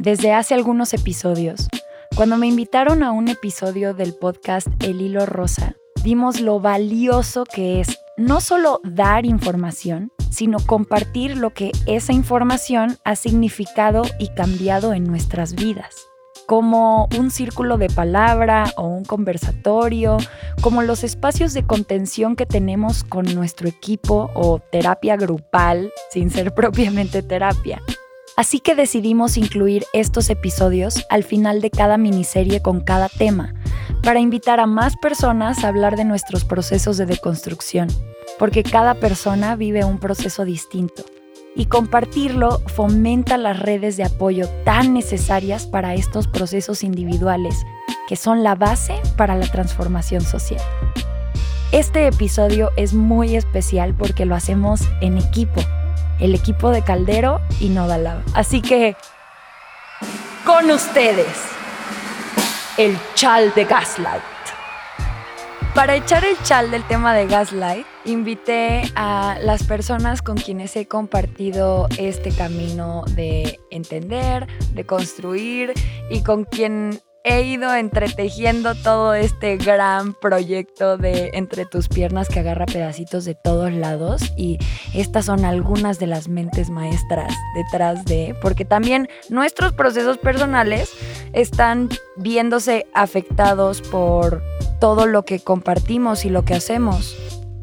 desde hace algunos episodios. Cuando me invitaron a un episodio del podcast El Hilo Rosa, vimos lo valioso que es no solo dar información, sino compartir lo que esa información ha significado y cambiado en nuestras vidas como un círculo de palabra o un conversatorio, como los espacios de contención que tenemos con nuestro equipo o terapia grupal, sin ser propiamente terapia. Así que decidimos incluir estos episodios al final de cada miniserie con cada tema, para invitar a más personas a hablar de nuestros procesos de deconstrucción, porque cada persona vive un proceso distinto y compartirlo fomenta las redes de apoyo tan necesarias para estos procesos individuales, que son la base para la transformación social. Este episodio es muy especial porque lo hacemos en equipo, el equipo de Caldero y Nodalab. Así que, con ustedes, el chal de Gaslight. Para echar el chal del tema de Gaslight, invité a las personas con quienes he compartido este camino de entender, de construir y con quien he ido entretejiendo todo este gran proyecto de entre tus piernas que agarra pedacitos de todos lados y estas son algunas de las mentes maestras detrás de, porque también nuestros procesos personales están viéndose afectados por todo lo que compartimos y lo que hacemos.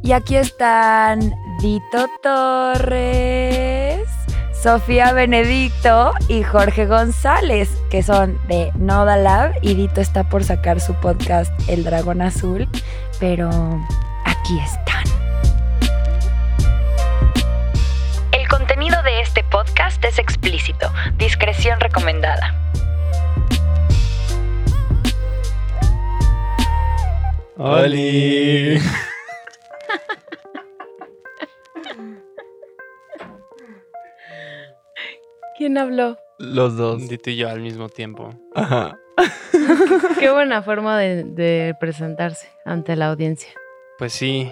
Y aquí están Dito Torres, Sofía Benedicto y Jorge González, que son de Noda Lab. Y Dito está por sacar su podcast El Dragón Azul, pero aquí están. El contenido de este podcast es explícito, discreción recomendada. ¡Holi! ¿Quién habló? Los dos. Dito y yo al mismo tiempo. Ajá. Qué buena forma de, de presentarse ante la audiencia. Pues sí,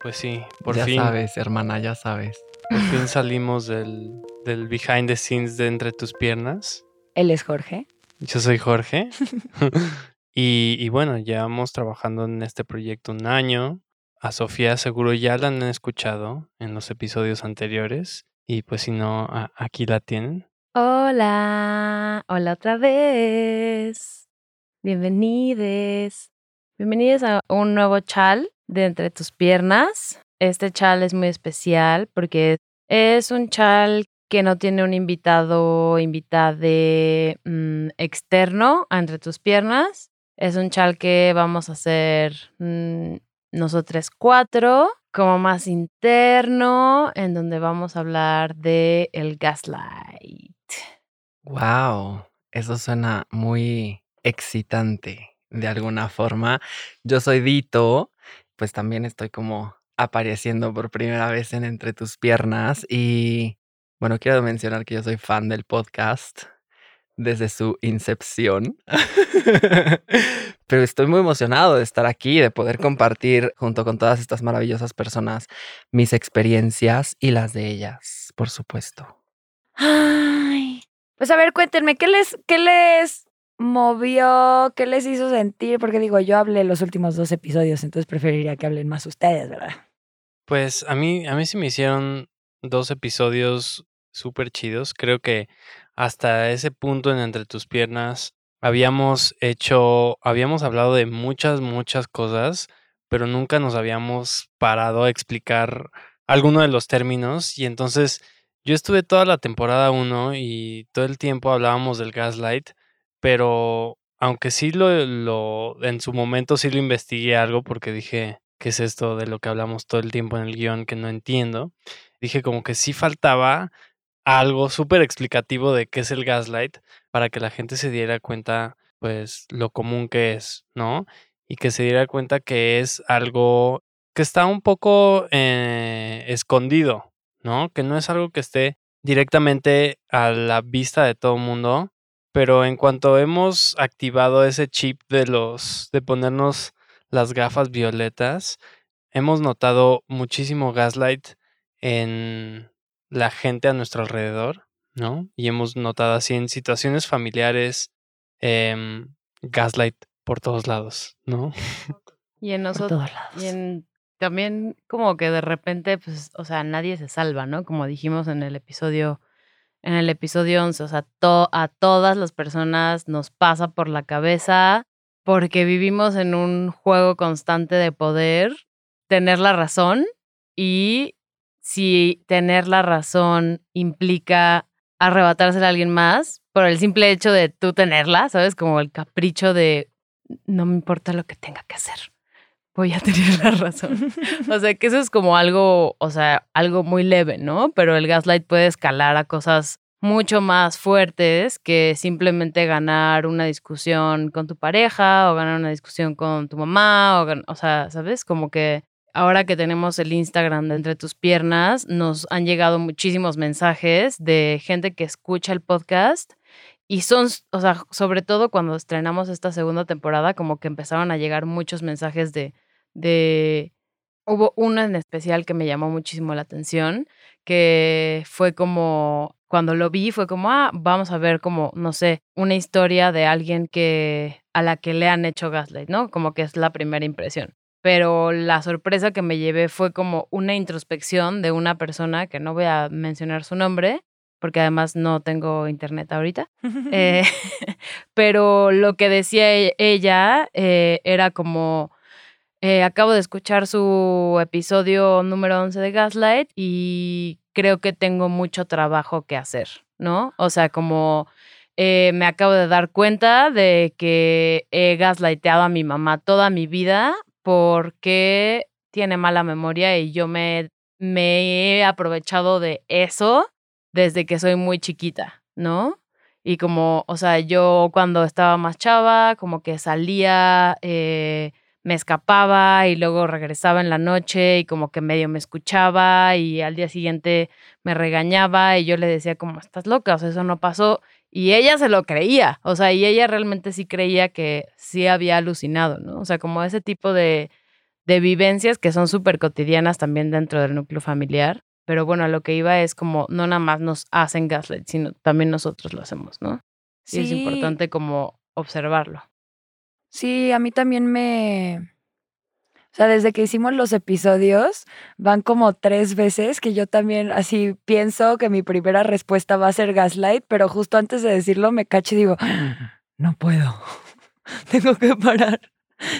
pues sí, por ya fin. sabes, hermana, ya sabes. Por fin salimos del, del behind the scenes de entre tus piernas. Él es Jorge. Yo soy Jorge. y, y bueno, llevamos trabajando en este proyecto un año. A Sofía seguro ya la han escuchado en los episodios anteriores. Y pues si no, aquí la tienen. Hola, hola otra vez. Bienvenides. Bienvenidos a un nuevo chal de Entre tus piernas. Este chal es muy especial porque es un chal que no tiene un invitado o invitade mm, externo a Entre tus piernas. Es un chal que vamos a hacer mm, nosotros cuatro, como más interno, en donde vamos a hablar de el gaslight. Wow, eso suena muy excitante de alguna forma. Yo soy Dito, pues también estoy como apareciendo por primera vez en Entre tus piernas y bueno, quiero mencionar que yo soy fan del podcast desde su incepción. Pero estoy muy emocionado de estar aquí, de poder compartir junto con todas estas maravillosas personas mis experiencias y las de ellas, por supuesto. Ay, pues a ver, cuéntenme, ¿qué les, qué les movió? ¿Qué les hizo sentir? Porque digo, yo hablé los últimos dos episodios, entonces preferiría que hablen más ustedes, ¿verdad? Pues a mí, a mí sí me hicieron dos episodios súper chidos. Creo que hasta ese punto en Entre tus piernas habíamos hecho, habíamos hablado de muchas, muchas cosas, pero nunca nos habíamos parado a explicar alguno de los términos. Y entonces yo estuve toda la temporada 1 y todo el tiempo hablábamos del gaslight, pero aunque sí lo, lo, en su momento sí lo investigué algo porque dije, ¿qué es esto de lo que hablamos todo el tiempo en el guion que no entiendo? Dije como que sí faltaba algo súper explicativo de qué es el gaslight para que la gente se diera cuenta, pues, lo común que es, ¿no? Y que se diera cuenta que es algo que está un poco eh, escondido, ¿no? Que no es algo que esté directamente a la vista de todo el mundo, pero en cuanto hemos activado ese chip de los, de ponernos las gafas violetas, hemos notado muchísimo gaslight en la gente a nuestro alrededor, ¿no? Y hemos notado así en situaciones familiares, em, gaslight por todos lados, ¿no? Y en nosotros, y en también como que de repente, pues, o sea, nadie se salva, ¿no? Como dijimos en el episodio, en el episodio 11, o sea, to- a todas las personas nos pasa por la cabeza porque vivimos en un juego constante de poder, tener la razón y si tener la razón implica arrebatársela a alguien más por el simple hecho de tú tenerla, ¿sabes? Como el capricho de no me importa lo que tenga que hacer. Voy a tener la razón. O sea, que eso es como algo, o sea, algo muy leve, ¿no? Pero el gaslight puede escalar a cosas mucho más fuertes que simplemente ganar una discusión con tu pareja o ganar una discusión con tu mamá o, o sea, ¿sabes? Como que ahora que tenemos el Instagram de entre tus piernas, nos han llegado muchísimos mensajes de gente que escucha el podcast y son, o sea, sobre todo cuando estrenamos esta segunda temporada, como que empezaron a llegar muchos mensajes de, de, hubo uno en especial que me llamó muchísimo la atención, que fue como, cuando lo vi, fue como, ah, vamos a ver como, no sé, una historia de alguien que, a la que le han hecho gaslight, ¿no? Como que es la primera impresión. Pero la sorpresa que me llevé fue como una introspección de una persona que no voy a mencionar su nombre, porque además no tengo internet ahorita. Eh, pero lo que decía e- ella eh, era como, eh, acabo de escuchar su episodio número 11 de Gaslight y creo que tengo mucho trabajo que hacer, ¿no? O sea, como eh, me acabo de dar cuenta de que he gaslighteado a mi mamá toda mi vida porque tiene mala memoria y yo me, me he aprovechado de eso desde que soy muy chiquita, ¿no? Y como, o sea, yo cuando estaba más chava, como que salía, eh, me escapaba y luego regresaba en la noche y como que medio me escuchaba y al día siguiente me regañaba y yo le decía como, estás loca, o sea, eso no pasó. Y ella se lo creía, o sea, y ella realmente sí creía que sí había alucinado, ¿no? O sea, como ese tipo de, de vivencias que son súper cotidianas también dentro del núcleo familiar. Pero bueno, a lo que iba es como no nada más nos hacen gaslight, sino también nosotros lo hacemos, ¿no? Y es Sí. importante como observarlo. Sí, a mí también me... O sea, desde que hicimos los episodios, van como tres veces que yo también así pienso que mi primera respuesta va a ser gaslight, pero justo antes de decirlo me cacho y digo, no puedo, tengo que parar.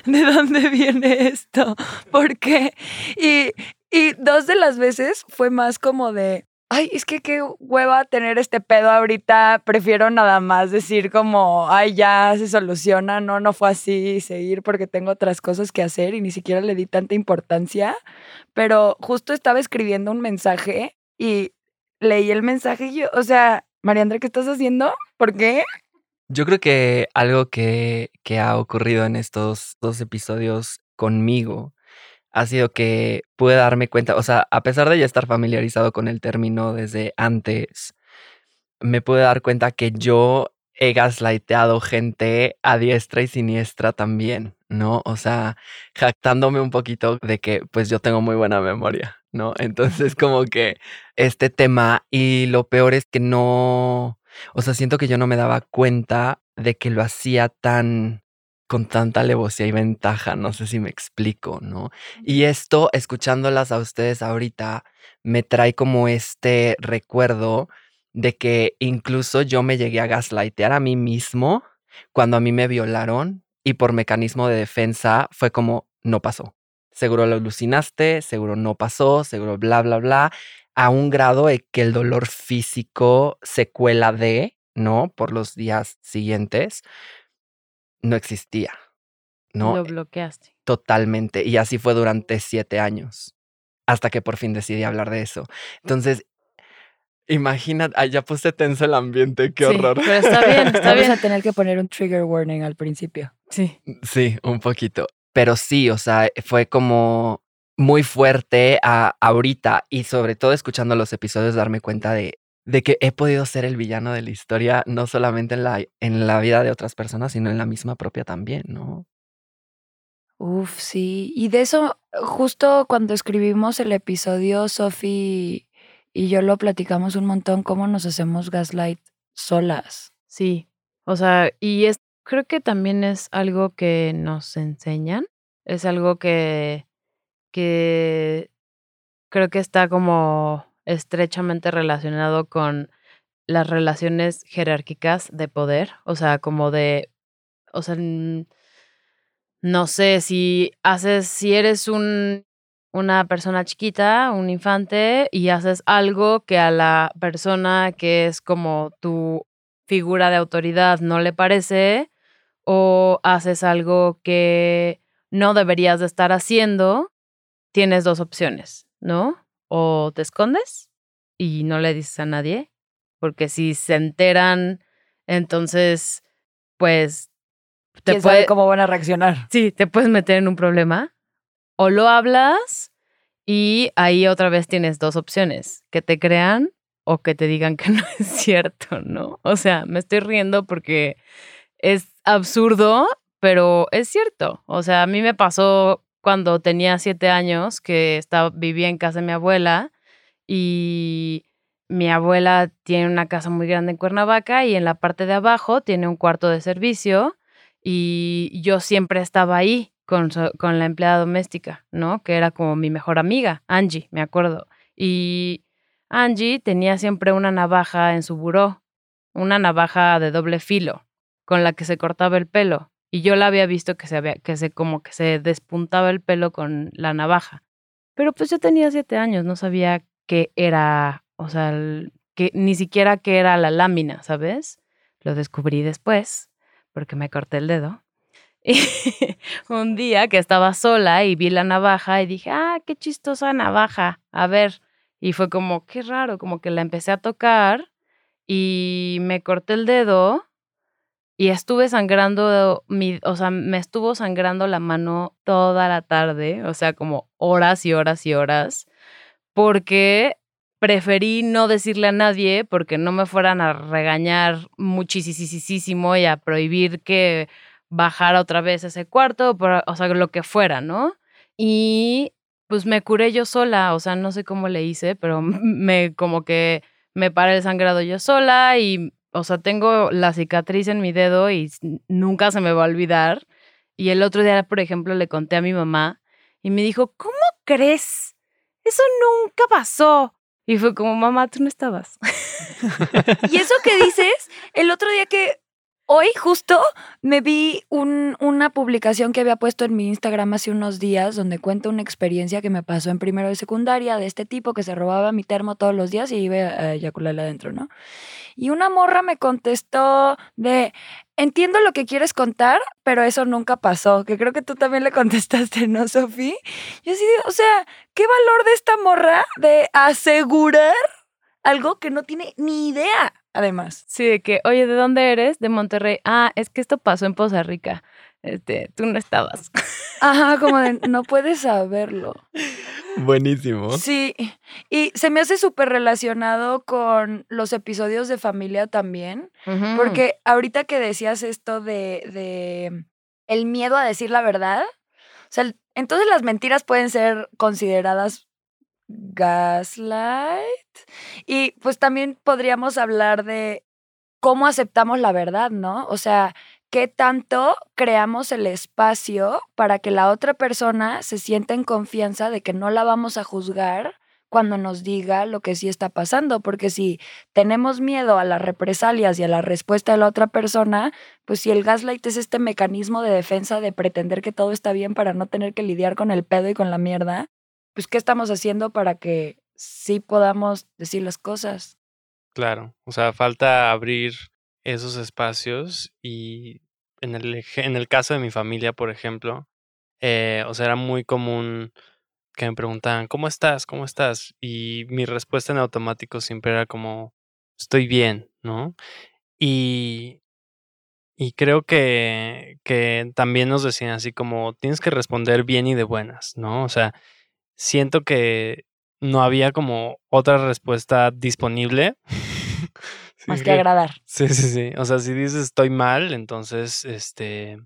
¿De dónde viene esto? ¿Por qué? Y, y dos de las veces fue más como de, ay, es que qué hueva tener este pedo ahorita, prefiero nada más decir como, ay, ya se soluciona, no, no fue así, seguir porque tengo otras cosas que hacer y ni siquiera le di tanta importancia, pero justo estaba escribiendo un mensaje y leí el mensaje y yo, o sea, Mariandra, ¿qué estás haciendo? ¿Por qué? Yo creo que algo que, que ha ocurrido en estos dos episodios conmigo ha sido que pude darme cuenta, o sea, a pesar de ya estar familiarizado con el término desde antes, me pude dar cuenta que yo he gaslighteado gente a diestra y siniestra también, ¿no? O sea, jactándome un poquito de que pues yo tengo muy buena memoria, ¿no? Entonces como que este tema y lo peor es que no, o sea, siento que yo no me daba cuenta de que lo hacía tan con tanta alevosía y ventaja, no sé si me explico, ¿no? Y esto, escuchándolas a ustedes ahorita, me trae como este recuerdo de que incluso yo me llegué a gaslightear a mí mismo cuando a mí me violaron y por mecanismo de defensa fue como, no pasó. Seguro lo alucinaste, seguro no pasó, seguro bla, bla, bla, a un grado de que el dolor físico secuela de, ¿no? Por los días siguientes, no existía, ¿no? Lo bloqueaste. Totalmente. Y así fue durante siete años, hasta que por fin decidí hablar de eso. Entonces, imagina, ay, ya puse tenso el ambiente, qué Sí, horror. Pero está bien, está bien. a tener que poner un trigger warning al principio. Sí. Sí, un poquito. Pero sí, o sea, fue como muy fuerte a, ahorita y sobre todo escuchando los episodios darme cuenta de, de que he podido ser el villano de la historia, no solamente en la, en la vida de otras personas, sino en la misma propia también, ¿no? Uf, sí. Y de eso, justo cuando escribimos el episodio, Sofi y yo lo platicamos un montón, cómo nos hacemos gaslight solas. Sí, o sea, y es, creo que también es algo que nos enseñan, es algo que, que creo que está como estrechamente relacionado con las relaciones jerárquicas de poder, o sea, como de, o sea, no sé, si haces, si eres un, una persona chiquita, un infante, y haces algo que a la persona que es como tu figura de autoridad no le parece, o haces algo que no deberías de estar haciendo, tienes dos opciones, ¿no? O te escondes y no le dices a nadie, porque si se enteran, entonces, pues te ¿Quién sabe cómo van a reaccionar? Sí, te puedes meter en un problema. O lo hablas y ahí otra vez tienes dos opciones, que te crean o que te digan que no es cierto, ¿no? O sea, me estoy riendo porque es absurdo, pero es cierto. O sea, a mí me pasó cuando tenía siete años que estaba, vivía en casa de mi abuela y mi abuela tiene una casa muy grande en Cuernavaca y en la parte de abajo tiene un cuarto de servicio y yo siempre estaba ahí con, con la empleada doméstica, ¿no? Que era como mi mejor amiga, Angie, me acuerdo. Y Angie tenía siempre una navaja en su buró, una navaja de doble filo, con la que se cortaba el pelo. Y yo la había visto que se había, que se como que se despuntaba el pelo con la navaja. Pero pues yo tenía siete años, no sabía qué era, o sea, que ni siquiera qué era la lámina, ¿sabes? Lo descubrí después, porque me corté el dedo. Y un día que estaba sola y vi la navaja y dije, ah, qué chistosa navaja, a ver. Y fue como, qué raro, como que la empecé a tocar y me corté el dedo y estuve sangrando, mi, o sea, me estuvo sangrando la mano toda la tarde, o sea, como horas y horas y horas, porque preferí no decirle a nadie porque no me fueran a regañar muchísimo y a prohibir que bajara otra vez ese cuarto, o sea, lo que fuera, ¿no? Y pues me curé yo sola, o sea, no sé cómo le hice, pero me como que me paré el sangrado yo sola y o sea, tengo la cicatriz en mi dedo y nunca se me va a olvidar. Y el otro día, por ejemplo, le conté a mi mamá y me dijo, ¿cómo crees? Eso nunca pasó. Y fue como, mamá, tú no estabas. y eso que dices, el otro día que Hoy justo me vi una publicación que había puesto en mi Instagram hace unos días donde cuenta una experiencia que me pasó en primero de secundaria de este tipo que se robaba mi termo todos los días y iba a eyacularle adentro, ¿no? Y una morra me contestó de, entiendo lo que quieres contar, pero eso nunca pasó, que creo que tú también le contestaste, ¿no, Sofía? Yo así, o sea, ¿qué valor de esta morra de asegurar algo que no tiene ni idea? Además. Sí, de que, oye, ¿de dónde eres? De Monterrey. Ah, es que esto pasó en Poza Rica. Este, tú no estabas. Ajá, como de, no puedes saberlo. Buenísimo. Sí, y se me hace súper relacionado con los episodios de familia también, porque ahorita que decías esto de, de el miedo a decir la verdad, o sea, entonces las mentiras pueden ser consideradas gaslight. Y pues también podríamos hablar de cómo aceptamos la verdad, ¿no? O sea, qué tanto creamos el espacio para que la otra persona se sienta en confianza de que no la vamos a juzgar cuando nos diga lo que sí está pasando, porque si tenemos miedo a las represalias y a la respuesta de la otra persona, pues si el gaslight es este mecanismo de defensa de pretender que todo está bien para no tener que lidiar con el pedo y con la mierda, pues, ¿qué estamos haciendo para que sí podamos decir las cosas? Claro, o sea, falta abrir esos espacios y en el, en el caso de mi familia, por ejemplo, eh, o sea, era muy común que me preguntaban, ¿cómo estás? ¿Cómo estás? Y mi respuesta en automático siempre era como, estoy bien, ¿no? Y, y creo que, que también nos decían así como, tienes que responder bien y de buenas, ¿no? O sea, siento que no había como otra respuesta disponible. Más que agradar. Sí, sí, sí. O sea, si dices estoy mal, entonces, este,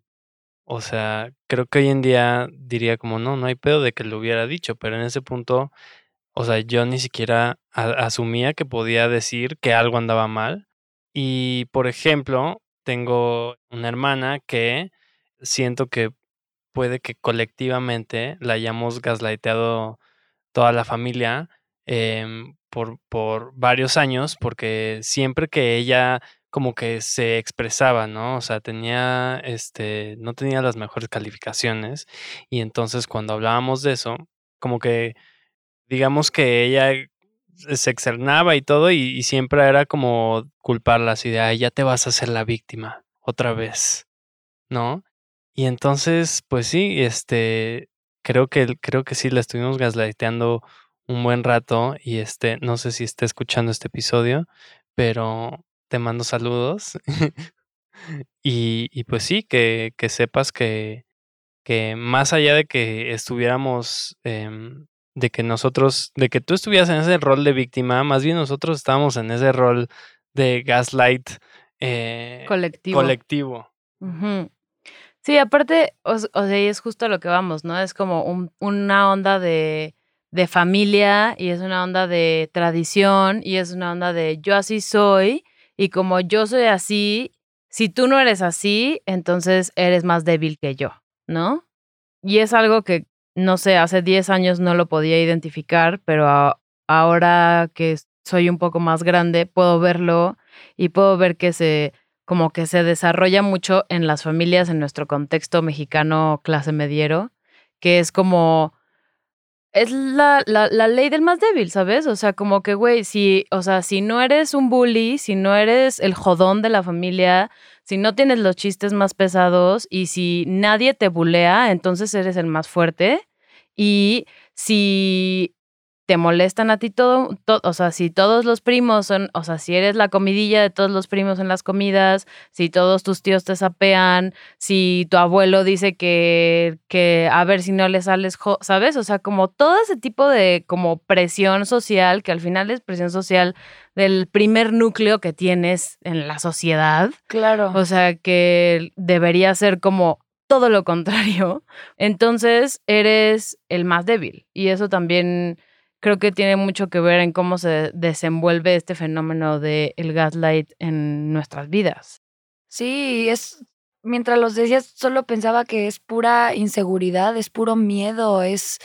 o sea, creo que hoy en día diría como, no, no hay pedo de que lo hubiera dicho, pero en ese punto, O sea, yo ni siquiera asumía que podía decir que algo andaba mal. Y, por ejemplo, tengo una hermana que siento que puede que colectivamente la hayamos gaslighteado toda la familia em, por, por varios años, porque siempre que ella como que se expresaba, ¿no? O sea, tenía, este, no tenía las mejores calificaciones y entonces cuando hablábamos de eso, como que, digamos que ella se externaba y todo y, siempre era como culparla así de, ay, ya te vas a hacer la víctima otra vez, ¿no? Y entonces, pues sí, este, creo que, creo que sí la estuvimos gaslighteando un buen rato y este, no sé si está escuchando este episodio, pero te mando saludos. y, pues sí, que, que sepas que, que, más allá de que estuviéramos, em, de que nosotros, de que tú estuvieras en ese rol de víctima, más bien nosotros estábamos en ese rol de gaslight eh, colectivo. colectivo. Sí, aparte, o, sea, es justo lo que vamos, ¿no? Es como un, una onda de, de familia y es una onda de tradición y es una onda de yo así soy y como yo soy así, si tú no eres así, entonces eres más débil que yo, ¿no? Y es algo que, no sé, hace 10 años no lo podía identificar, pero ahora que soy un poco más grande, puedo verlo y puedo ver que se como que se desarrolla mucho en las familias en nuestro contexto mexicano clase mediero, que es como es la, la, la, ley del más débil, ¿sabes? O sea, como que, güey, si, o sea, si no eres un bully, si no eres el jodón de la familia, si no tienes los chistes más pesados y si nadie te bulea, entonces eres el más fuerte. Y si te molestan a ti todo, o sea, si todos los primos son, o sea, si eres la comidilla de todos los primos en las comidas, si todos tus tíos te sapean, si tu abuelo dice que, que a ver si no le sales, ¿sabes? O sea, como todo ese tipo de como presión social, que al final es presión social del primer núcleo que tienes en la sociedad. Claro. O sea, que debería ser como todo lo contrario. Entonces, eres el más débil. Y eso también creo que tiene mucho que ver en cómo se desenvuelve este fenómeno del el gaslight en nuestras vidas. Sí, es mientras los decías, solo pensaba que es pura inseguridad, es puro miedo, es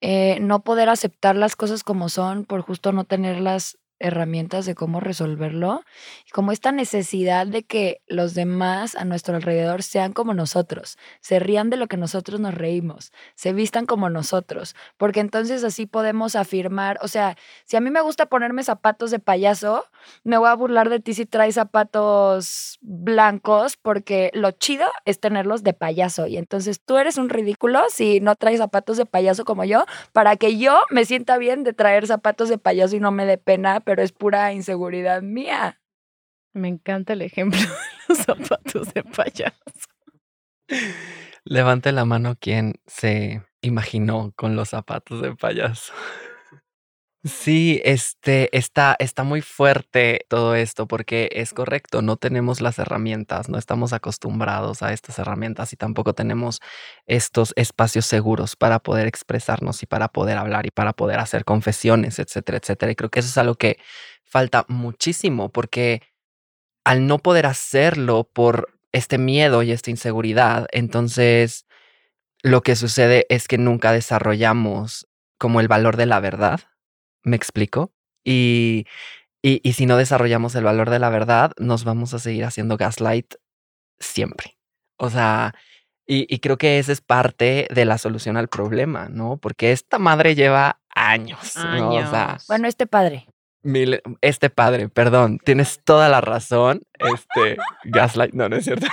eh, no poder aceptar las cosas como son por justo no tenerlas herramientas de cómo resolverlo y como esta necesidad de que los demás a nuestro alrededor sean como nosotros, se rían de lo que nosotros nos reímos, se vistan como nosotros, porque entonces así podemos afirmar, o sea, si a mí me gusta ponerme zapatos de payaso, me voy a burlar de ti si traes zapatos blancos porque lo chido es tenerlos de payaso y entonces tú eres un ridículo si no traes zapatos de payaso como yo, para que yo me sienta bien de traer zapatos de payaso y no me dé pena pero es pura inseguridad mía. Me encanta el ejemplo de los zapatos de payaso. Levante la mano quien se imaginó con los zapatos de payaso. Sí, este está, está muy fuerte todo esto porque es correcto, no tenemos las herramientas, no estamos acostumbrados a estas herramientas y tampoco tenemos estos espacios seguros para poder expresarnos y para poder hablar y para poder hacer confesiones, etcétera, etcétera. Y creo que eso es algo que falta muchísimo porque al no poder hacerlo por este miedo y esta inseguridad, entonces lo que sucede es que nunca desarrollamos como el valor de la verdad ¿Me explico? Y, y, si no desarrollamos el valor de la verdad, nos vamos a seguir haciendo gaslight siempre. O sea, y, creo que esa es parte de la solución al problema, ¿no? Porque esta madre lleva años, ¿no? O sea, bueno, este padre este padre, perdón, tienes toda la razón. Este, Gaslight, no, no es cierto.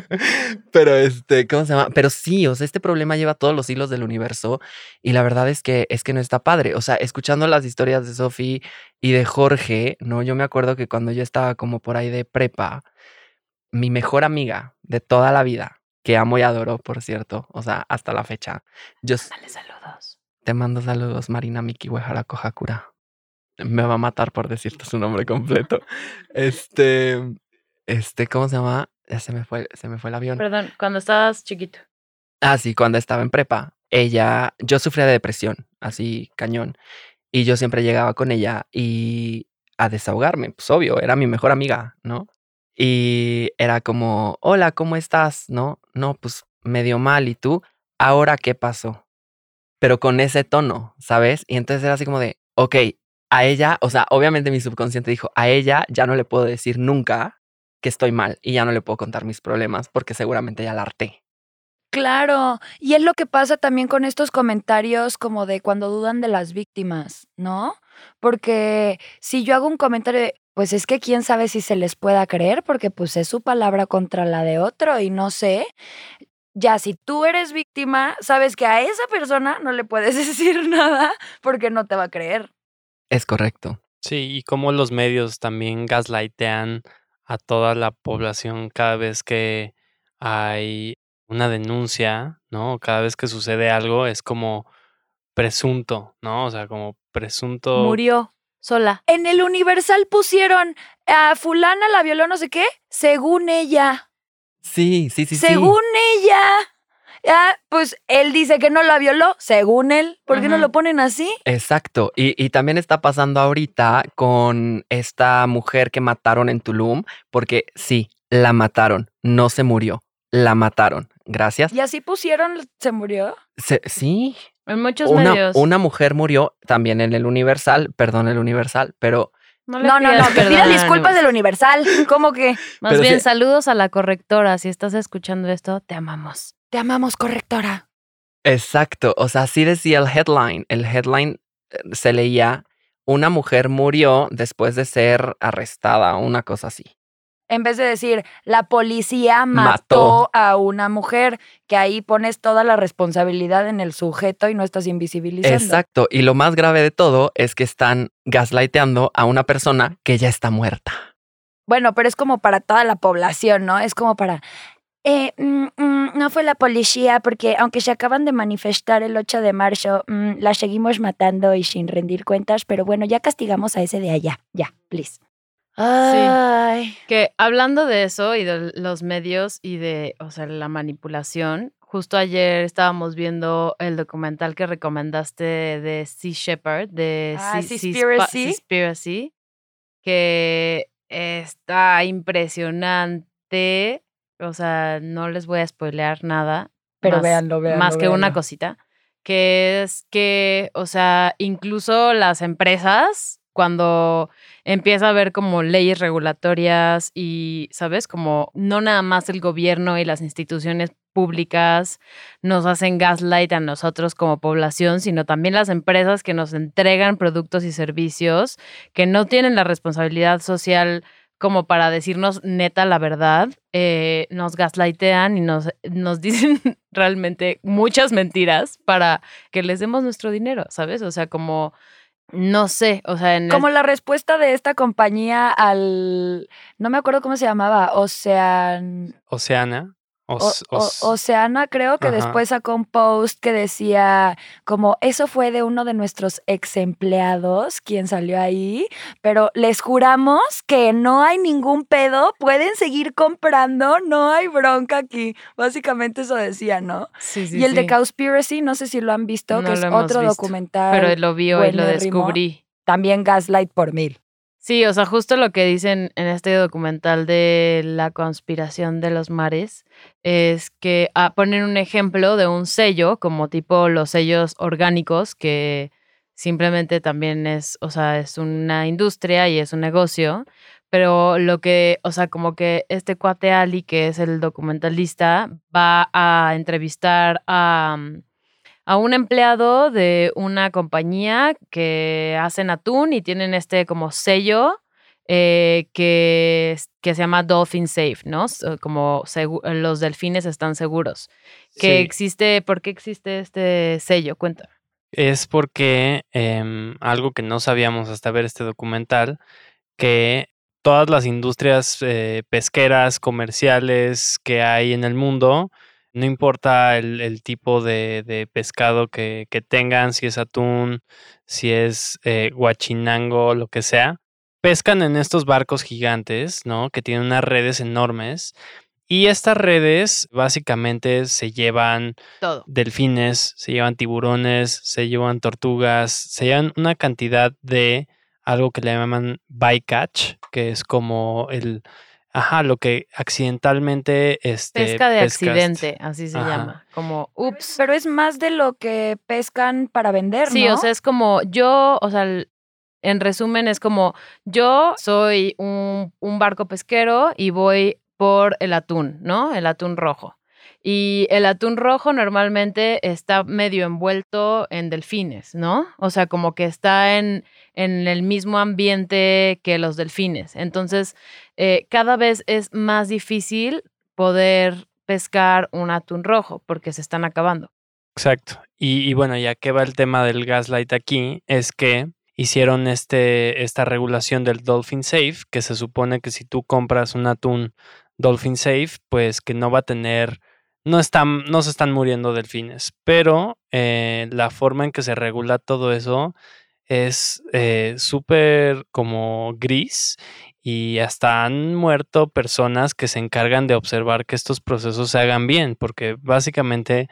Pero este, ¿cómo se llama? Pero sí, o sea, este problema lleva todos los hilos del universo y la verdad es que es que no está padre. O sea, escuchando las historias de Sophie y de Jorge, no, yo me acuerdo que cuando yo estaba como por ahí de prepa, mi mejor amiga de toda la vida, que amo y adoro, por cierto, o sea, hasta la fecha. Yo, Dale saludos. Te mando saludos, Marina Miki Huejara Hakura me va a matar por decirte su nombre completo. Este, este, ¿cómo se llama? Ya se me fue, se me fue el avión. Perdón, cuando estabas chiquito. Ah, sí, cuando estaba en prepa. Ella, yo sufría de depresión, así cañón. Y yo siempre llegaba con ella y a desahogarme, pues obvio, era mi mejor amiga, ¿no? Y era como, hola, ¿cómo estás? No, no, pues medio mal. ¿Y tú? ¿Ahora qué pasó? Pero con ese tono, ¿sabes? Y entonces era así como de, ok, a ella, o sea, obviamente mi subconsciente dijo, a ella ya no le puedo decir nunca que estoy mal y ya no le puedo contar mis problemas porque seguramente ya la harté. Claro, y es lo que pasa también con estos comentarios como de cuando dudan de las víctimas, ¿no? Porque si yo hago un comentario pues es que quién sabe si se les pueda creer, porque pues es su palabra contra la de otro y no sé. Ya, si tú eres víctima, sabes que a esa persona no le puedes decir nada porque no te va a creer. Es correcto. Sí, y como los medios también gaslightean a toda la población cada vez que hay una denuncia, ¿no? Cada vez que sucede algo es como presunto, ¿no? O sea, como presunto. Murió sola. En el Universal pusieron a fulana la violó no sé qué, según ella. Sí, sí, sí, sí. según ella. Ah, pues él dice que no la violó, según él. ¿Por qué no lo ponen así? Exacto. Y, y también está pasando ahorita con esta mujer que mataron en Tulum, porque sí, la mataron, no se murió, la mataron. Gracias. Y así pusieron, se murió. Se- sí, En muchos una, medios. una mujer murió también en el Universal, perdón, el Universal, pero No, no, pidas no, que perdón pida al disculpas del Universal. ¿Cómo que? Más Pero bien, saludos a la correctora. Si estás escuchando esto, te amamos. Te amamos, correctora. exacto. O sea, así decía el headline. El headline eh, se leía, una mujer murió después de ser arrestada, una cosa así. En vez de decir, la policía mató, Mató. a una mujer, que ahí pones toda la responsabilidad en el sujeto y no estás invisibilizando. Exacto. Y lo más grave de todo es que están gaslighteando a una persona que ya está muerta. Bueno, pero es como para toda la población, ¿no? Es como para... eh, mm, mm, no fue la policía porque aunque se acaban de manifestar el 8 de marzo, mm, la seguimos matando y sin rendir cuentas, pero bueno, ya castigamos a ese de allá. Ya, please. Ay. Que hablando de eso y de los medios y de, o sea, la manipulación, justo ayer estábamos viendo el documental que recomendaste de Sea Shepherd, de Ah, Seaspiracy, que está impresionante. O sea, no les voy a spoilear nada. Pero más- véanlo, véanlo. más que una cosita, que es que, o sea, incluso las empresas, cuando empieza a haber como leyes regulatorias y, ¿sabes? Como no nada más el gobierno y las instituciones públicas nos hacen gaslight a nosotros como población, sino también las empresas que nos entregan productos y servicios que no tienen la responsabilidad social como para decirnos neta la verdad, eh, nos gaslightean y nos, nos dicen realmente muchas mentiras para que les demos nuestro dinero, ¿sabes? O sea, como, no sé, o sea, en el- Como la respuesta de esta compañía al. No me acuerdo cómo se llamaba. Ocean. Oceana. O- Os- o- os- Oceana, creo que Ajá. después sacó un post que decía como eso fue de uno de nuestros ex empleados quien salió ahí, pero les juramos que no hay ningún pedo, pueden seguir comprando, no hay bronca aquí. Básicamente eso decía, ¿no? Sí, sí, y el de. Cowspiracy, no sé si lo han visto, No que es otro visto, documental, Pero lo vi hoy, lo descubrí. también Gaslight por mil. Sí, o sea, justo lo que dicen en este documental de la conspiración de los mares es que ah, ponen un ejemplo de un sello, como tipo los sellos orgánicos, que simplemente también es, o sea, es una industria y es un negocio. Pero lo que, o sea, como que este cuate Ali, que es el documentalista, va a entrevistar a, mm, a un empleado de una compañía que hacen atún y tienen este como sello eh, que, que se llama Dolphin Safe, ¿no? Como los delfines están seguros. Que Sí. existe, ¿por qué existe este sello? Cuenta. Es porque em, algo que no sabíamos hasta ver este documental, que todas las industrias eh, pesqueras, comerciales que hay en el mundo, no importa el, el tipo de, de pescado que, que tengan, si es atún, si es eh, guachinango, lo que sea, pescan en estos barcos gigantes, ¿no? Que tienen unas redes enormes Y estas redes básicamente se llevan Todo. delfines, se llevan tiburones, se llevan tortugas, se llevan una cantidad de algo que le llaman bycatch, que es como el, ajá, lo que accidentalmente este, Pesca de pescaste. accidente, así se Ajá. llama. Como, ups. Pero es más de lo que pescan para vender, Sí, ¿no? o sea, es como yo, o sea, en resumen es como yo soy un, un barco pesquero y voy por el atún, ¿no? El atún rojo. Y el atún rojo normalmente está medio envuelto en delfines, ¿no? O sea, como que está en, en el mismo ambiente que los delfines. Entonces, eh, cada vez es más difícil poder pescar un atún rojo porque se están acabando. Exacto. Y, y bueno, ya que va el tema del gaslight aquí, es que hicieron este, esta regulación del Dolphin Safe, que se supone que si tú compras un atún Dolphin Safe, pues que no va a tener, no, están, no se están muriendo delfines, pero eh, la forma en que se regula todo eso es eh, súper como gris y hasta han muerto personas que se encargan de observar que estos procesos se hagan bien, porque básicamente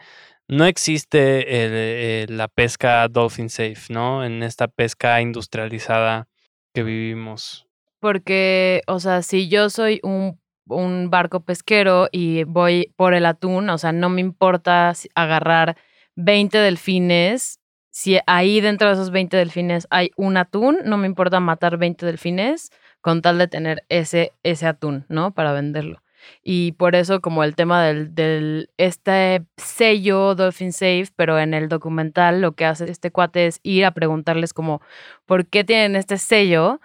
no existe eh, la pesca dolphin safe, ¿no? En esta pesca industrializada que vivimos. Porque, o sea, si yo soy un, un barco pesquero y voy por el atún, o sea, no me importa agarrar 20 delfines. Si ahí dentro de esos 20 delfines hay un atún, no me importa matar 20 delfines con tal de tener ese, ese atún, ¿no? Para venderlo. Y por eso como el tema del, del este sello Dolphin Safe, pero en el documental lo que hace este cuate es ir a preguntarles como, ¿por qué tienen este sello?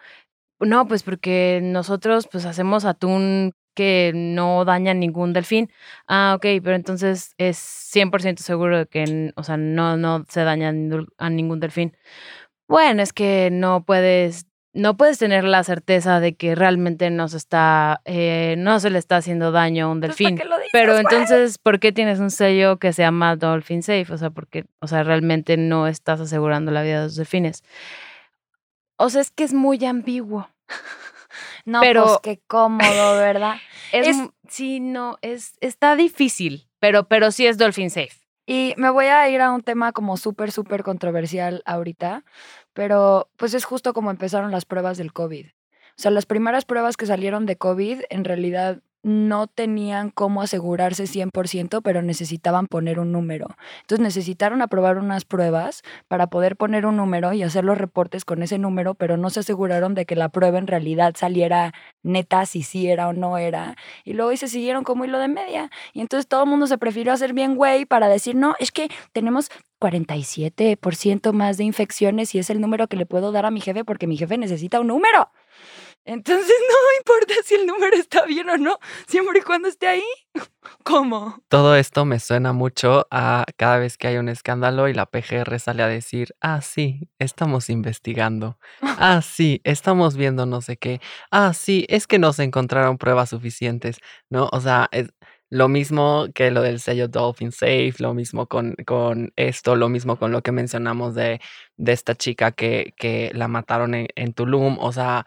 No, pues porque nosotros pues hacemos atún que no daña ningún delfín. Ah, ok, pero entonces es 100% seguro de que, o sea, no, no se daña a ningún- delfín. Bueno, es que no puedes, no puedes tener la certeza de que realmente no se está, eh, no se le está haciendo daño a un ¿para delfín. dices, Pero entonces, ¿por qué tienes un sello que se llama Dolphin Safe? O sea, porque, o sea, realmente no estás asegurando la vida de los delfines. O sea, es que es muy ambiguo. No, pero- pues qué cómodo, ¿verdad? Es, sí, no, es, está difícil, pero, pero sí es Dolphin Safe. Y me voy a ir a un tema como súper, súper controversial ahorita, pero pues es justo como empezaron las pruebas del COVID. O sea, las primeras pruebas que salieron de COVID en realidad no tenían cómo asegurarse 100%, pero necesitaban poner un número. Entonces necesitaron aprobar unas pruebas para poder poner un número y hacer los reportes con ese número, pero no se aseguraron de que la prueba en realidad saliera neta, si sí era o no era. Y luego ahí se siguieron como hilo de media. Y entonces todo el mundo se prefirió hacer bien güey para decir, no, es que tenemos 47% más de infecciones y es el número que le puedo dar a mi jefe porque mi jefe necesita un número. Entonces no importa si el número está bien o no, siempre y cuando esté ahí. ¿Cómo? Todo esto me suena mucho a cada vez que hay un escándalo y la PGR sale a decir, ah, sí, estamos investigando. Ah, sí, estamos viendo no sé qué. Ah, sí, es que no se encontraron pruebas suficientes, ¿no? O sea, es lo mismo que lo del sello Dolphin Safe, lo mismo con, con esto, lo mismo con lo que mencionamos de, de esta chica que, que la mataron en, en Tulum. O sea,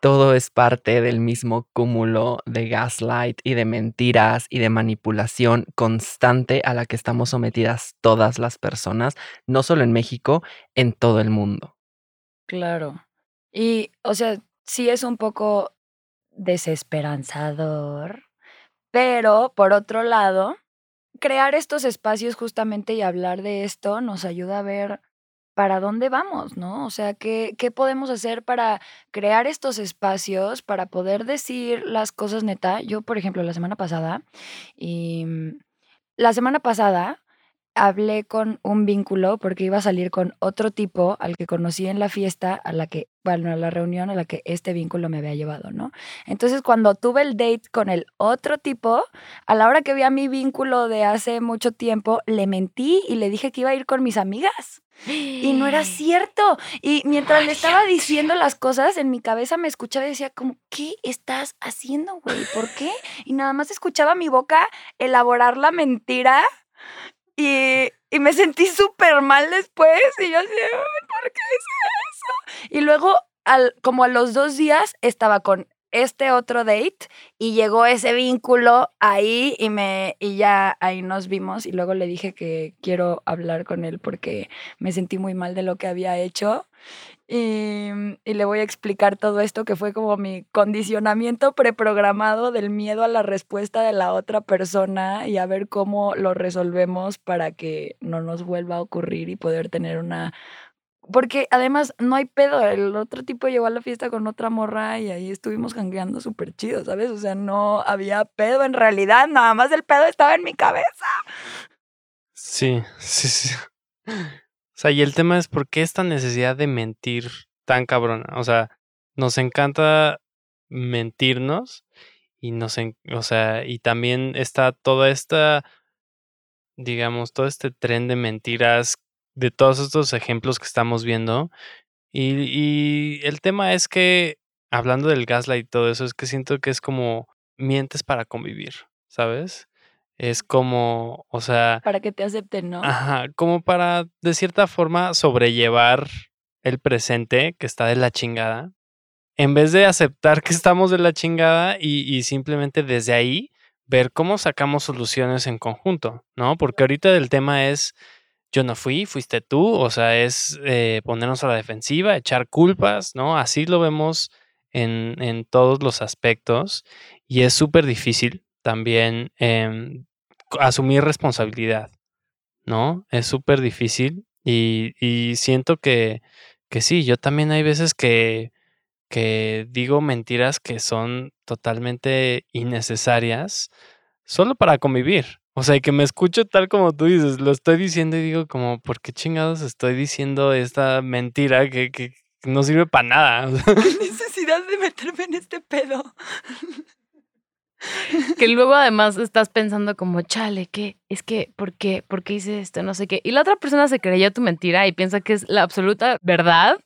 todo es parte del mismo cúmulo de gaslight y de mentiras y de manipulación constante a la que estamos sometidas todas las personas, no solo en México, en todo el mundo. Claro. Y, o sea, sí es un poco desesperanzador, pero por otro lado, crear estos espacios justamente y hablar de esto nos ayuda a ver para dónde vamos, ¿no? O sea, ¿qué, qué podemos hacer para crear estos espacios, para poder decir las cosas neta? Yo, por ejemplo, la semana pasada, y mm, la semana pasada hablé con un vínculo porque iba a salir con otro tipo al que conocí en la fiesta, a la que, bueno, a la reunión a la que este vínculo me había llevado, ¿no? Entonces, cuando tuve el date con el otro tipo, a la hora que vi a mi vínculo de hace mucho tiempo, le mentí y le dije que iba a ir con mis amigas. Y no era cierto. Y mientras le estaba diciendo las cosas, en mi cabeza me escuchaba y decía como, ¿qué estás haciendo, güey? ¿Por qué? Y nada más escuchaba mi boca elaborar la mentira y, y me sentí súper mal después. Y yo así, "Ay, ¿por qué hice eso? Y luego, al, como a los dos días, estaba con este otro date y llegó ese vínculo ahí y me y ya ahí nos vimos y luego le dije que quiero hablar con él porque me sentí muy mal de lo que había hecho y, y le voy a explicar todo esto que fue como mi condicionamiento preprogramado del miedo a la respuesta de la otra persona y a ver cómo lo resolvemos para que no nos vuelva a ocurrir y poder tener una porque además no hay pedo. El otro tipo llegó a la fiesta con otra morra y ahí estuvimos jangueando súper chido, ¿sabes? O sea, no había pedo en realidad, nada más el pedo estaba en mi cabeza. Sí, sí, sí. Sea, y el tema es por qué esta necesidad de mentir tan cabrona. O sea, nos encanta mentirnos y nos, o sea, y también está toda esta, digamos, todo este tren de mentiras de todos estos ejemplos que estamos viendo. Y, el tema es que, hablando del gaslight y todo eso, es que siento que es como mientes para convivir, ¿sabes? Es como, o sea... Para que te acepten, ¿no? Ajá, como para, de cierta forma, sobrellevar el presente que está de la chingada, en vez de aceptar que estamos de la chingada y, y simplemente desde ahí ver cómo sacamos soluciones en conjunto, ¿no? Porque ahorita el tema es yo no fui, fuiste tú, o sea, es eh, ponernos a la defensiva, echar culpas, ¿no? Así lo vemos en, en todos los aspectos y es súper difícil también em, asumir responsabilidad, ¿no? Es súper difícil y, y, siento que, que sí, yo también hay veces que, que digo mentiras que son totalmente innecesarias solo para convivir, o sea, que me escucho tal como tú dices, lo estoy diciendo y digo como, ¿por qué chingados estoy diciendo esta mentira que, que no sirve para nada? ¿Qué necesidad de meterme en este pedo? que luego además estás pensando como, chale, ¿qué? Es que, ¿por qué? ¿Por qué hice esto? No sé qué. Y la otra persona se creyó tu mentira y piensa que es la absoluta verdad.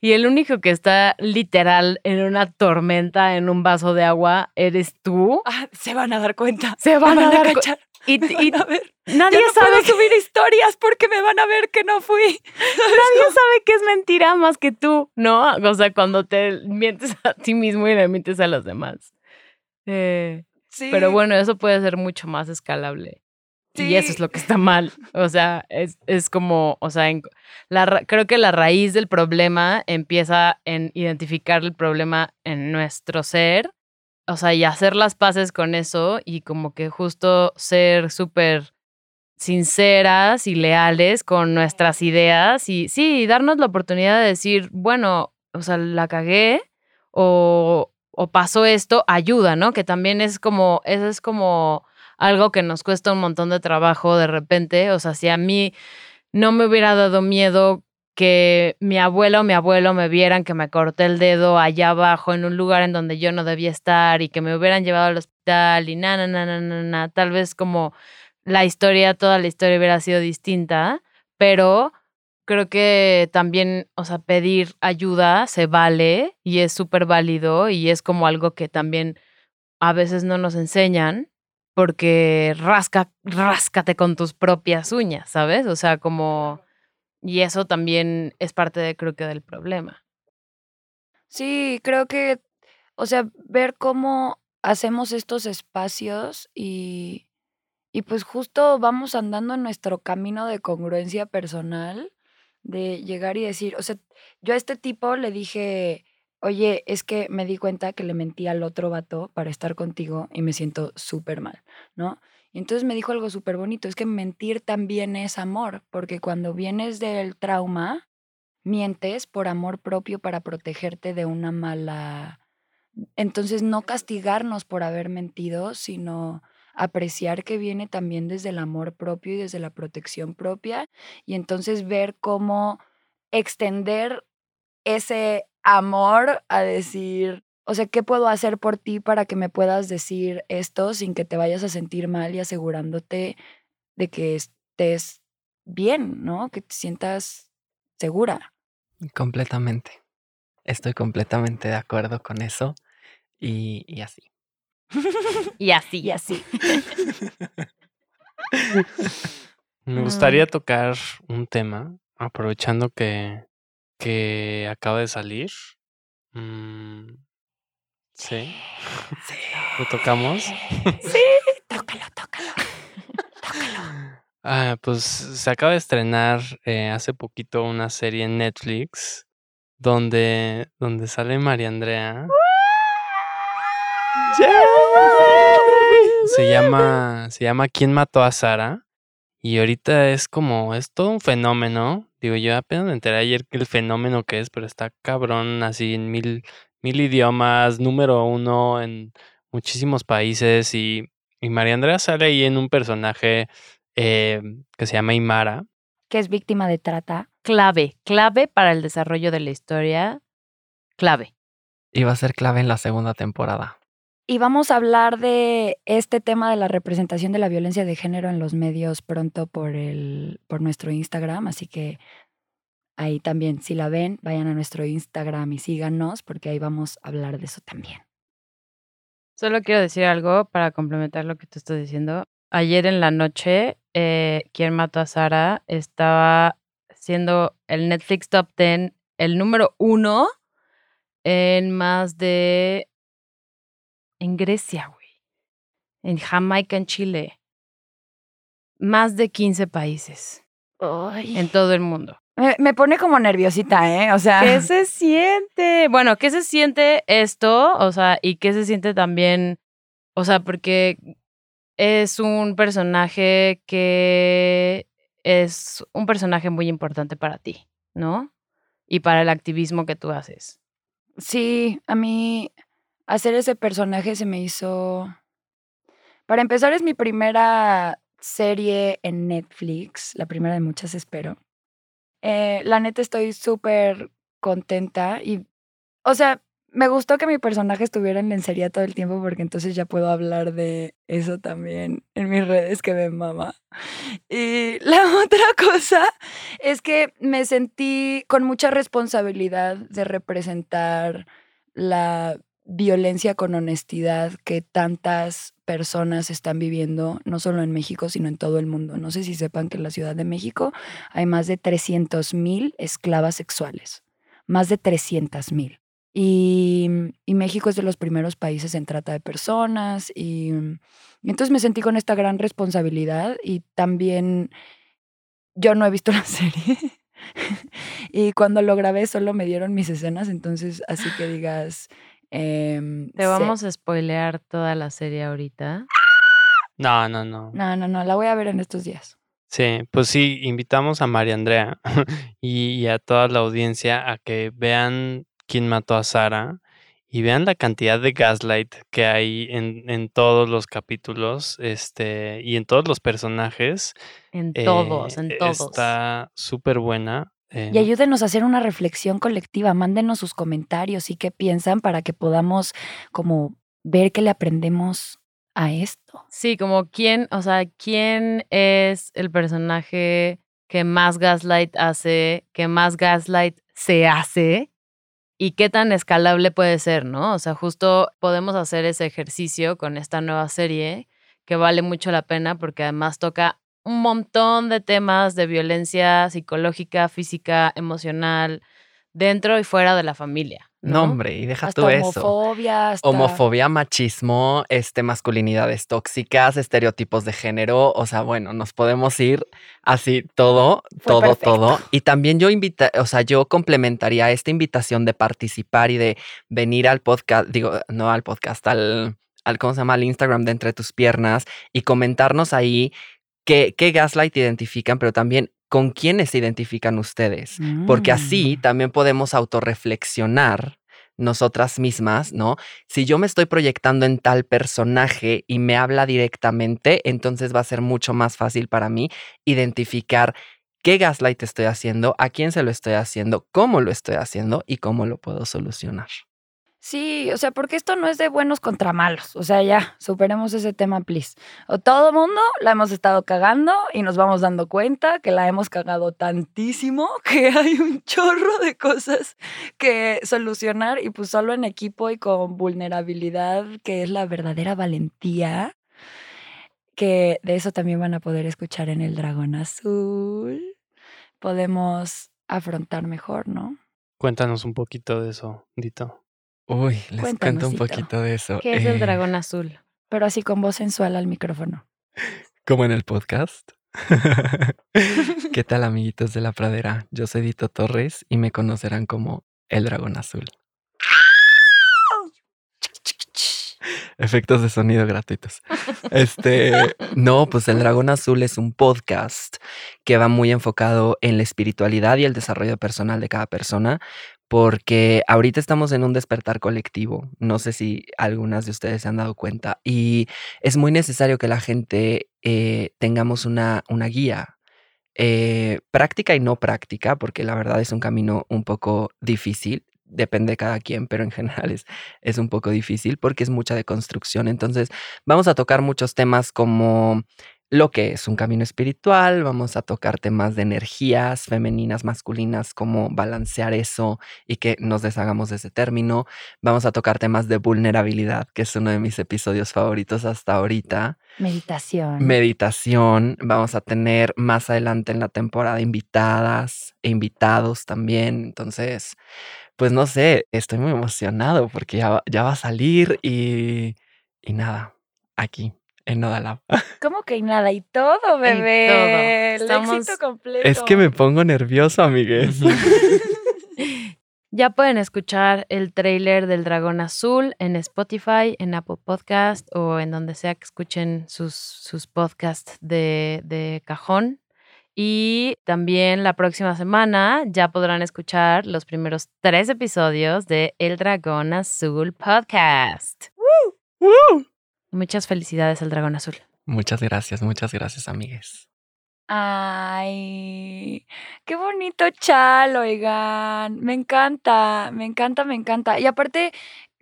Y el único que está literal en una tormenta, en un vaso de agua, eres tú. Ah, se van a dar cuenta. Se van, a, dar cuenta. Y, y a ver. Nadie no sabe subir historias porque me van a ver que no fui. Nadie sabe que es mentira más que tú, ¿no? O sea, cuando te mientes a ti mismo y le mientes a los demás. Eh, sí. Pero bueno, eso puede ser mucho más escalable. Y eso es lo que está mal. O sea, es, es como, o sea, la, creo que la raíz del problema empieza en identificar el problema en nuestro ser o sea, y hacer las paces con eso y como que justo ser súper sinceras y leales con nuestras ideas y sí, darnos la oportunidad de decir, bueno, o sea, la cagué o, o pasó esto, ayuda, ¿no? Que también es como, eso es como algo que nos cuesta un montón de trabajo de repente, o sea, si a mí no me hubiera dado miedo que mi abuela o mi abuelo me vieran que me corté el dedo allá abajo en un lugar en donde yo no debía estar y que me hubieran llevado al hospital y na, na, na, na, na, na. Tal vez como la historia, toda la historia hubiera sido distinta, pero creo que también, o sea, pedir ayuda se vale y es súper válido y es como algo que también a veces no nos enseñan porque rasca, ráscate con tus propias uñas, ¿sabes? O sea, como y eso también es parte, de, creo que, del problema. Sí, creo que, o sea, ver cómo hacemos estos espacios y, y pues justo vamos andando en nuestro camino de congruencia personal, de llegar y decir, o sea, yo a este tipo le dije, oye, es que me di cuenta que le mentí al otro vato para estar contigo y me siento súper mal, ¿no? Y entonces me dijo algo súper bonito, es que mentir también es amor, porque cuando vienes del trauma, mientes por amor propio para protegerte de una mala... Entonces no castigarnos por haber mentido, sino apreciar que viene también desde el amor propio y desde la protección propia, y entonces ver cómo extender ese amor a decir, o sea, ¿qué puedo hacer por ti para que me puedas decir esto sin que te vayas a sentir mal y asegurándote de que estés bien, ¿no? Que te sientas segura. Completamente. Estoy completamente de acuerdo con eso y, y así. y así, y así. Me gustaría tocar un tema, aprovechando que, que acaba de salir. Mm, Sí. ¿Lo tocamos? Sí, tócalo, tócalo. Ah, pues se acaba de estrenar eh, hace poquito una serie en Netflix donde, donde sale María Andrea. Se llama, se llama ¿Quién mató a Sara? Y ahorita es como, es todo un fenómeno. Digo, yo apenas me enteré ayer que el fenómeno que es, pero está cabrón, así en mil, mil idiomas, número uno en muchísimos países. Y, y María Andrea sale ahí en un personaje eh, que se llama Imara. Que es víctima de trata. Clave, clave para el desarrollo de la historia. Clave. Y va a ser clave en la segunda temporada. Y vamos a hablar de este tema de la representación de la violencia de género en los medios pronto por, el, por nuestro Instagram. Así que ahí también, si la ven, vayan a nuestro Instagram y síganos porque ahí vamos a hablar de eso también. Solo quiero decir algo para complementar lo que tú estás diciendo. Ayer en la noche, eh, ¿Quién mató a Sara? Estaba siendo el Netflix Top 10 el número uno en más de en Grecia, güey. En Jamaica, en Chile. Más de 15 países. En todo el mundo. Me, me pone como nerviosita, ¿eh? O sea. ¿Qué se siente? Bueno, ¿qué se siente esto? O sea, ¿y qué se siente también? O sea, porque es un personaje que es un personaje muy importante para ti, ¿no? Y para el activismo que tú haces. Sí, a mí hacer ese personaje se me hizo... Para empezar, es mi primera serie en Netflix, la primera de muchas, espero. Eh, la neta estoy súper contenta y, o sea, me gustó que mi personaje estuviera en lencería todo el tiempo porque entonces ya puedo hablar de eso también en mis redes que ven mamá. Y la otra cosa es que me sentí con mucha responsabilidad de representar la violencia con honestidad que tantas personas están viviendo, no solo en México, sino en todo el mundo. No sé si sepan que en la Ciudad de México hay más de 300 mil esclavas sexuales, más de 300 mil. Y, y, México es de los primeros países en trata de personas y, y entonces me sentí con esta gran responsabilidad y también yo no he visto la serie. y cuando lo grabé solo me dieron mis escenas, entonces así que digas, Em, Te vamos a spoilear toda la serie ahorita. No, no, no. No, no, no, la voy a ver en estos días. Sí, pues sí, invitamos a María Andrea y, y, a toda la audiencia a que vean quién mató a Sara y vean la cantidad de gaslight que hay en, en todos los capítulos este, y en todos los personajes. En todos, Eh, en todos. Está súper buena. Y eh, ayúdenos a hacer una reflexión colectiva, mándenos sus comentarios y qué piensan para que podamos como ver que le aprendemos a esto. Sí, como quién, o sea, quién es el personaje que más gaslight hace, que más gaslight se hace y qué tan escalable puede ser, ¿no? O sea, justo podemos hacer ese ejercicio con esta nueva serie que vale mucho la pena porque además toca un montón de temas de violencia psicológica, física, emocional, dentro y fuera de la familia. No, No, hombre, y deja Hasta tú eso. homofobia, hasta... Homofobia, machismo, este, masculinidades tóxicas, estereotipos de género, o sea, bueno, nos podemos ir así todo, Fue todo, perfecto. todo. Y también yo invita, o sea, yo complementaría esta invitación de participar y de venir al podcast, digo, no al podcast, al, al ¿cómo se llama? Al Instagram de Entre Tus Piernas y comentarnos ahí qué, qué gaslight identifican, pero también con quiénes se identifican ustedes porque así Mm. también podemos autorreflexionar nosotras mismas, ¿no? Si yo me estoy proyectando en tal personaje y me habla directamente, entonces va a ser mucho más fácil para mí identificar qué gaslight estoy haciendo, a quién se lo estoy haciendo, cómo lo estoy haciendo y cómo lo puedo solucionar. Sí, o sea, porque esto no es de buenos contra malos. O sea, ya, superemos ese tema, please. O todo mundo la hemos estado cagando y nos vamos dando cuenta que la hemos cagado tantísimo que hay un chorro de cosas que solucionar y pues solo en equipo y con vulnerabilidad, que es la verdadera valentía, que de eso también van a poder escuchar en el Dragón Azul. Podemos afrontar mejor, ¿no? Cuéntanos un poquito de eso, Dito. Uy, les cuento un poquito de eso. ¿Qué es el Eh, dragón azul? Pero así con voz sensual al micrófono. Como en el podcast. ¿Qué tal, amiguitos de la pradera? Yo soy Dito Torres y me conocerán como el dragón azul. Efectos de sonido gratuitos. Este, no, pues el Dragón Azul es un podcast que va muy enfocado en la espiritualidad y el desarrollo personal de cada persona, porque ahorita estamos en un despertar colectivo. No sé si algunas de ustedes se han dado cuenta y es muy necesario que la gente eh, tengamos una, una guía. eh, práctica y no práctica, porque la verdad es un camino un poco difícil, depende de cada quien, pero en general es, es un poco difícil porque es mucha deconstrucción. Entonces, vamos a tocar muchos temas como lo que es un camino espiritual, vamos a tocar temas de energías femeninas, masculinas, cómo balancear eso y que nos deshagamos de ese término. Vamos a tocar temas de vulnerabilidad, que es uno de mis episodios favoritos hasta ahorita. Meditación. Meditación, vamos a tener más adelante en la temporada invitadas e invitados también. Entonces, pues no sé, estoy muy emocionado porque ya, va- ya va a salir y, y nada, aquí en Nodalab. ¿Cómo que nada? Y todo, bebé. El Estamos- éxito completo. Es que me pongo nervioso, amigues. Ya pueden escuchar el tráiler del Dragón Azul en Spotify, en Apple Podcast o en donde sea que escuchen sus, sus podcasts de, de cajón. Y también la próxima semana ya podrán escuchar los primeros tres episodios de El Dragón Azul Podcast. Muchas felicidades al Dragón Azul. Muchas gracias, muchas gracias, amigues. Ay, qué bonito chal, oigan. Me encanta, me encanta, me encanta. Y aparte,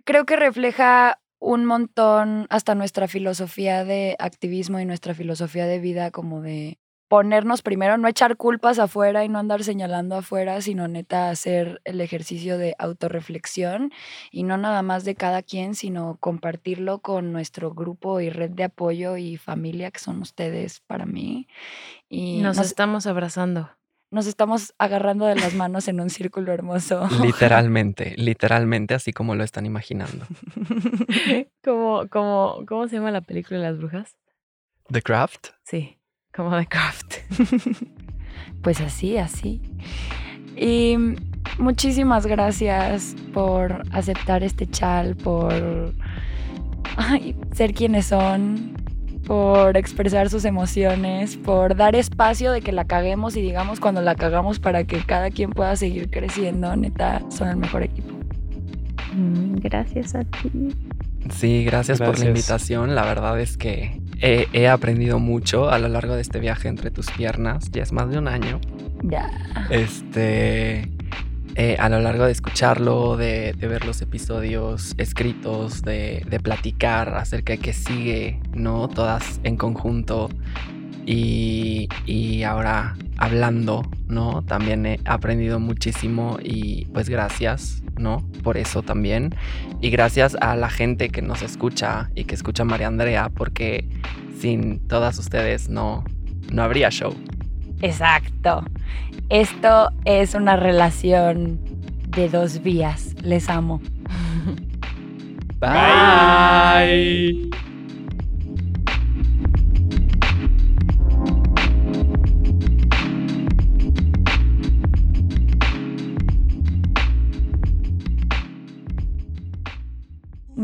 creo que refleja un montón hasta nuestra filosofía de activismo y nuestra filosofía de vida, como de ponernos primero, no echar culpas afuera y no andar señalando afuera, sino neta hacer el ejercicio de autorreflexión y no nada más de cada quien, sino compartirlo con nuestro grupo y red de apoyo y familia que son ustedes para mí. Y Nos nos, estamos abrazando. nos estamos agarrando de las manos en un círculo hermoso. Literalmente, literalmente así como lo están imaginando. ¿Cómo, cómo, ¿Cómo se llama la película de las brujas? The Craft. Sí, como The Craft. Pues así, así. Y muchísimas gracias por aceptar este chal, por ay, ser quienes son, por expresar sus emociones, por dar espacio de que la caguemos y digamos cuando la cagamos para que cada quien pueda seguir creciendo. Neta, son el mejor equipo. Mm, Gracias a ti. Sí, gracias, por la invitación. La verdad es que he, he aprendido mucho a lo largo de este viaje entre tus piernas. Ya es más de un año. Ya. Este, eh, a lo largo de escucharlo, de, de ver los episodios escritos, de, de platicar acerca de qué sigue, ¿no? Todas en conjunto. Y, y ahora hablando, ¿no? También he aprendido muchísimo y pues gracias, ¿no? Por eso también. Y gracias a la gente que nos escucha y que escucha a María Andrea, porque sin todas ustedes no, no habría show. Exacto. Esto es una relación de dos vías. Les amo. Bye.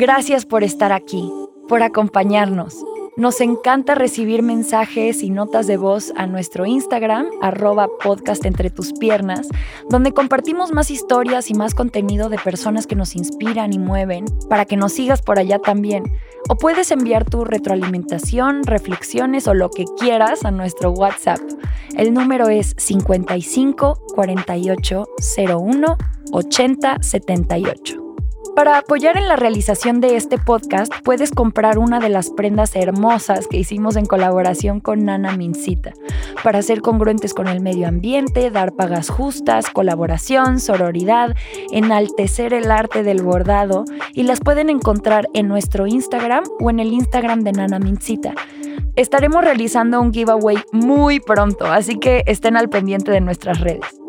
Gracias por estar aquí, por acompañarnos. Nos encanta recibir mensajes y notas de voz a nuestro Instagram, arroba podcast entre tus piernas, donde compartimos más historias y más contenido de personas que nos inspiran y mueven, para que nos sigas por allá también. O puedes enviar tu retroalimentación, reflexiones o lo que quieras a nuestro WhatsApp. El número es 55 48 01 80 78. Para apoyar en la realización de este podcast, puedes comprar una de las prendas hermosas que hicimos en colaboración con Nana Mincita, para ser congruentes con el medio ambiente, dar pagas justas, colaboración, sororidad, enaltecer el arte del bordado, y las pueden encontrar en nuestro Instagram o en el Instagram de Nana Mincita. Estaremos realizando un giveaway muy pronto, así que estén al pendiente de nuestras redes.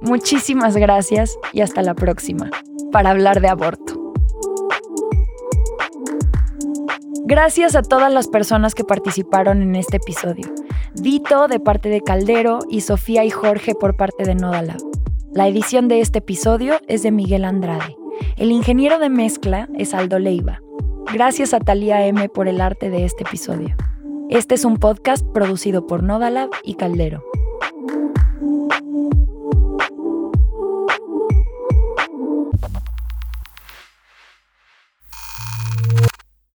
Muchísimas gracias y hasta la próxima para hablar de aborto. Gracias a todas las personas que participaron en este episodio. Dito de parte de Caldero y Sofía y Jorge por parte de Nodalab. La edición de este episodio es de Miguel Andrade. El ingeniero de mezcla es Aldo Leiva. Gracias a Talía M por el arte de este episodio. Este es un podcast producido por Nodalab y Caldero.